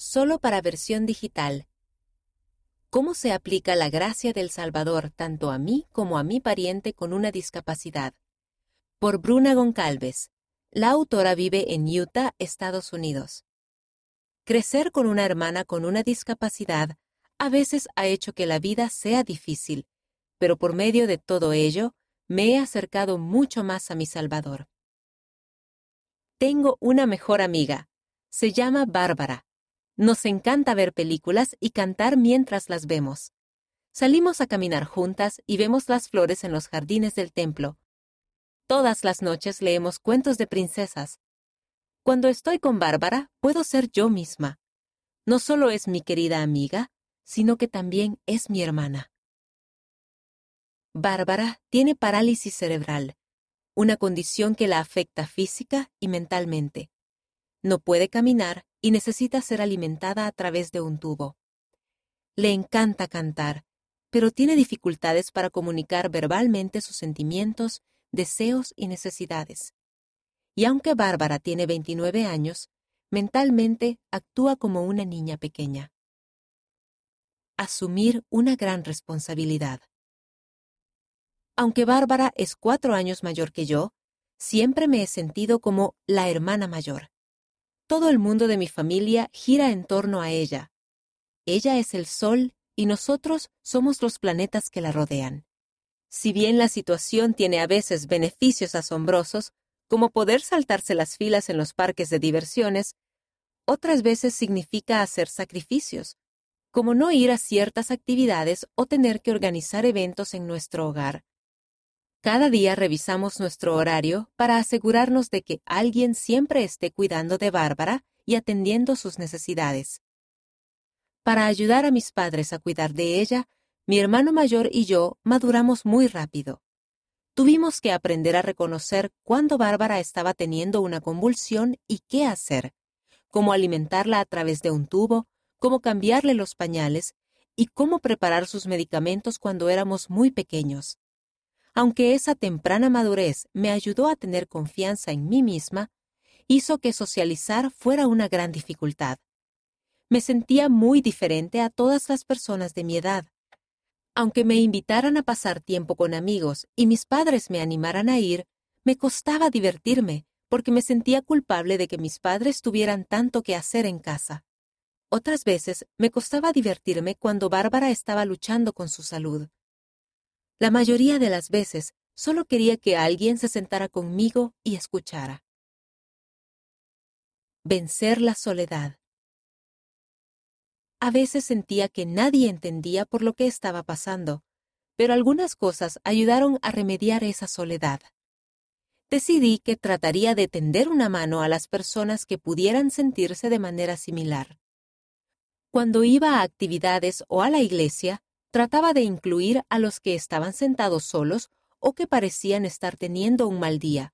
solo para versión digital. ¿Cómo se aplica la gracia del Salvador tanto a mí como a mi pariente con una discapacidad? Por Bruna Goncalves. La autora vive en Utah, Estados Unidos. Crecer con una hermana con una discapacidad a veces ha hecho que la vida sea difícil, pero por medio de todo ello me he acercado mucho más a mi Salvador. Tengo una mejor amiga. Se llama Bárbara. Nos encanta ver películas y cantar mientras las vemos. Salimos a caminar juntas y vemos las flores en los jardines del templo. Todas las noches leemos cuentos de princesas. Cuando estoy con Bárbara, puedo ser yo misma. No solo es mi querida amiga, sino que también es mi hermana. Bárbara tiene parálisis cerebral, una condición que la afecta física y mentalmente. No puede caminar y necesita ser alimentada a través de un tubo. Le encanta cantar, pero tiene dificultades para comunicar verbalmente sus sentimientos, deseos y necesidades. Y aunque Bárbara tiene 29 años, mentalmente actúa como una niña pequeña. Asumir una gran responsabilidad. Aunque Bárbara es cuatro años mayor que yo, siempre me he sentido como la hermana mayor. Todo el mundo de mi familia gira en torno a ella. Ella es el Sol y nosotros somos los planetas que la rodean. Si bien la situación tiene a veces beneficios asombrosos, como poder saltarse las filas en los parques de diversiones, otras veces significa hacer sacrificios, como no ir a ciertas actividades o tener que organizar eventos en nuestro hogar. Cada día revisamos nuestro horario para asegurarnos de que alguien siempre esté cuidando de Bárbara y atendiendo sus necesidades. Para ayudar a mis padres a cuidar de ella, mi hermano mayor y yo maduramos muy rápido. Tuvimos que aprender a reconocer cuándo Bárbara estaba teniendo una convulsión y qué hacer, cómo alimentarla a través de un tubo, cómo cambiarle los pañales y cómo preparar sus medicamentos cuando éramos muy pequeños. Aunque esa temprana madurez me ayudó a tener confianza en mí misma, hizo que socializar fuera una gran dificultad. Me sentía muy diferente a todas las personas de mi edad. Aunque me invitaran a pasar tiempo con amigos y mis padres me animaran a ir, me costaba divertirme porque me sentía culpable de que mis padres tuvieran tanto que hacer en casa. Otras veces me costaba divertirme cuando Bárbara estaba luchando con su salud. La mayoría de las veces solo quería que alguien se sentara conmigo y escuchara. Vencer la soledad. A veces sentía que nadie entendía por lo que estaba pasando, pero algunas cosas ayudaron a remediar esa soledad. Decidí que trataría de tender una mano a las personas que pudieran sentirse de manera similar. Cuando iba a actividades o a la iglesia, trataba de incluir a los que estaban sentados solos o que parecían estar teniendo un mal día.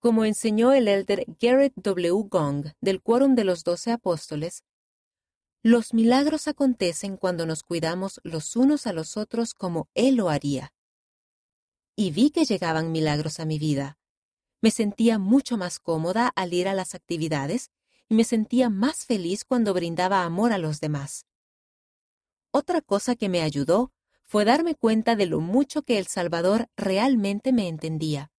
Como enseñó el elder Garrett W. Gong del Quórum de los Doce Apóstoles, los milagros acontecen cuando nos cuidamos los unos a los otros como Él lo haría. Y vi que llegaban milagros a mi vida. Me sentía mucho más cómoda al ir a las actividades y me sentía más feliz cuando brindaba amor a los demás. Otra cosa que me ayudó fue darme cuenta de lo mucho que El Salvador realmente me entendía.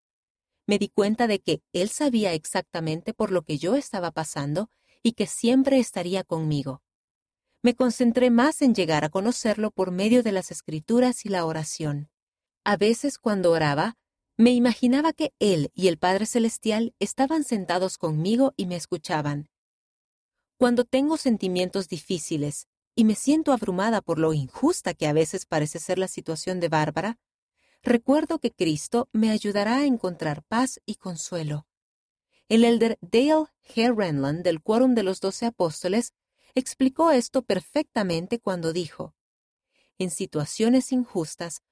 Me di cuenta de que Él sabía exactamente por lo que yo estaba pasando y que siempre estaría conmigo. Me concentré más en llegar a conocerlo por medio de las escrituras y la oración. A veces cuando oraba, me imaginaba que Él y el Padre Celestial estaban sentados conmigo y me escuchaban. Cuando tengo sentimientos difíciles, y me siento abrumada por lo injusta que a veces parece ser la situación de Bárbara, recuerdo que Cristo me ayudará a encontrar paz y consuelo. El elder Dale G. Renland del Quórum de los Doce Apóstoles explicó esto perfectamente cuando dijo, En situaciones injustas,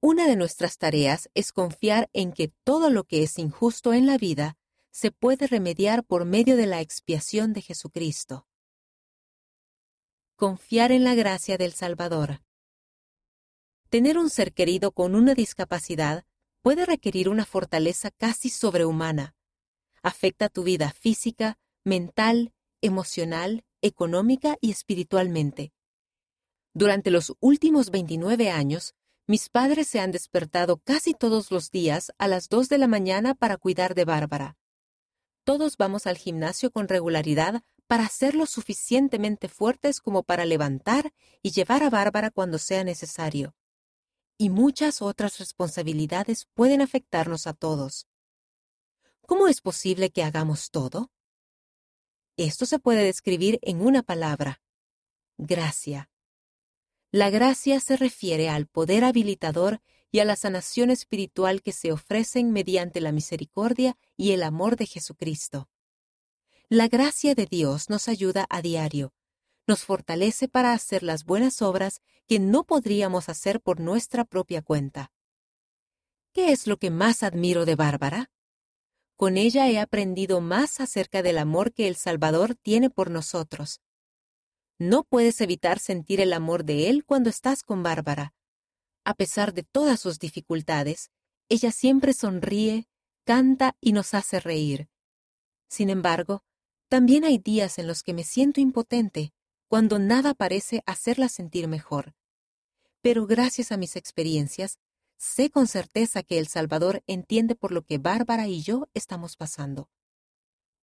una de nuestras tareas es confiar en que todo lo que es injusto en la vida se puede remediar por medio de la expiación de Jesucristo confiar en la gracia del Salvador. Tener un ser querido con una discapacidad puede requerir una fortaleza casi sobrehumana. Afecta tu vida física, mental, emocional económica y espiritualmente. Durante los últimos 29 años, mis padres se han despertado casi todos los días a las 2 de la mañana para cuidar de Bárbara. Todos vamos al gimnasio con regularidad para hacerlo suficientemente fuertes como para levantar y llevar a Bárbara cuando sea necesario. Y muchas otras responsabilidades pueden afectarnos a todos. ¿Cómo es posible que hagamos todo? Esto se puede describir en una palabra. Gracia. La gracia se refiere al poder habilitador y a la sanación espiritual que se ofrecen mediante la misericordia y el amor de Jesucristo. La gracia de Dios nos ayuda a diario, nos fortalece para hacer las buenas obras que no podríamos hacer por nuestra propia cuenta. ¿Qué es lo que más admiro de Bárbara? Con ella he aprendido más acerca del amor que el Salvador tiene por nosotros. No puedes evitar sentir el amor de Él cuando estás con Bárbara. A pesar de todas sus dificultades, ella siempre sonríe, canta y nos hace reír. Sin embargo, también hay días en los que me siento impotente, cuando nada parece hacerla sentir mejor. Pero gracias a mis experiencias, sé con certeza que el Salvador entiende por lo que Bárbara y yo estamos pasando.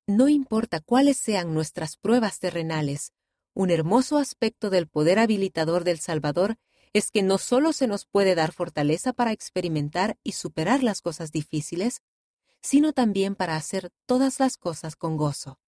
No importa cuáles sean nuestras pruebas terrenales, un hermoso aspecto del poder habilitador del Salvador es que no solo se nos puede dar fortaleza para experimentar y superar las cosas difíciles, sino también para hacer todas las cosas con gozo.